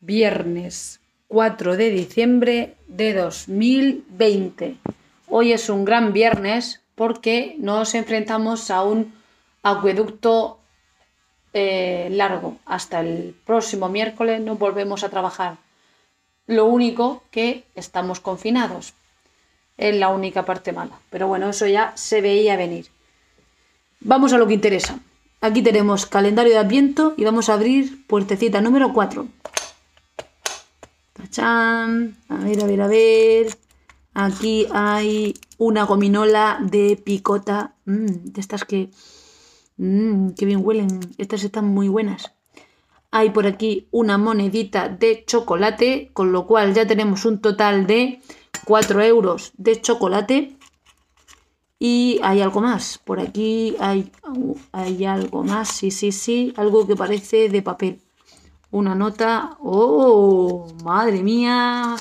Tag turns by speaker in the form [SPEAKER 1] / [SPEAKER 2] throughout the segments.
[SPEAKER 1] viernes 4 de diciembre de 2020. Hoy es un gran viernes porque nos enfrentamos a un acueducto eh, largo. Hasta el próximo miércoles no volvemos a trabajar. Lo único que estamos confinados. Es la única parte mala. Pero bueno, eso ya se veía venir. Vamos a lo que interesa. Aquí tenemos calendario de Adviento y vamos a abrir puertecita número 4. A ver, a ver, a ver. Aquí hay una gominola de picota. Mm, de estas que... Mmm, qué bien huelen. Estas están muy buenas. Hay por aquí una monedita de chocolate, con lo cual ya tenemos un total de 4 euros de chocolate. Y hay algo más. Por aquí hay, hay algo más. Sí, sí, sí. Algo que parece de papel. Una nota. ¡Oh! ¡Madre mía!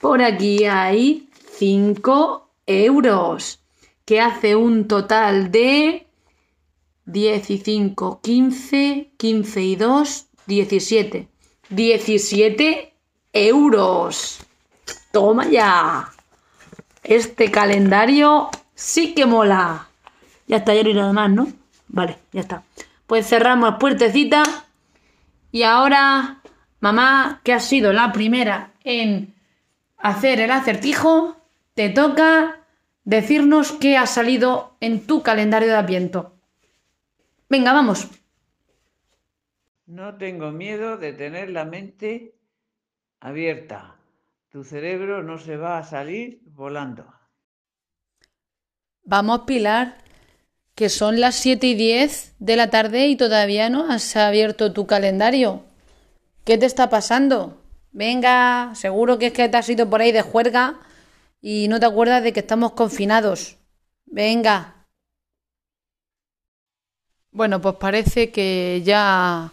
[SPEAKER 1] Por aquí hay 5 euros. Que hace un total de 10 y 5, 15, 15 y 2, 17. 17 euros. Toma ya. Este calendario Sí que mola. Ya está, ya no hay nada más, ¿no? Vale, ya está. Pues cerramos puertecita. Y ahora, mamá, que has sido la primera en hacer el acertijo, te toca decirnos qué ha salido en tu calendario de Adviento. Venga, vamos.
[SPEAKER 2] No tengo miedo de tener la mente abierta. Tu cerebro no se va a salir volando.
[SPEAKER 1] Vamos, Pilar, que son las 7 y 10 de la tarde y todavía no has abierto tu calendario. ¿Qué te está pasando? Venga, seguro que es que te has ido por ahí de juerga y no te acuerdas de que estamos confinados. Venga. Bueno, pues parece que ya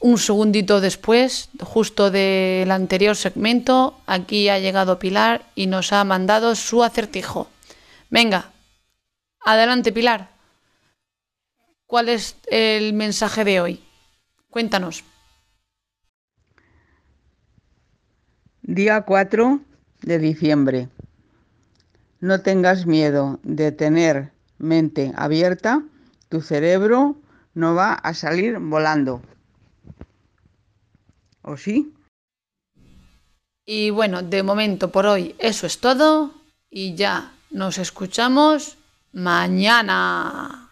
[SPEAKER 1] un segundito después, justo del anterior segmento, aquí ha llegado Pilar y nos ha mandado su acertijo. Venga, Adelante, Pilar. ¿Cuál es el mensaje de hoy? Cuéntanos.
[SPEAKER 2] Día 4 de diciembre. No tengas miedo de tener mente abierta, tu cerebro no va a salir volando. ¿O sí?
[SPEAKER 1] Y bueno, de momento por hoy eso es todo y ya nos escuchamos mañana.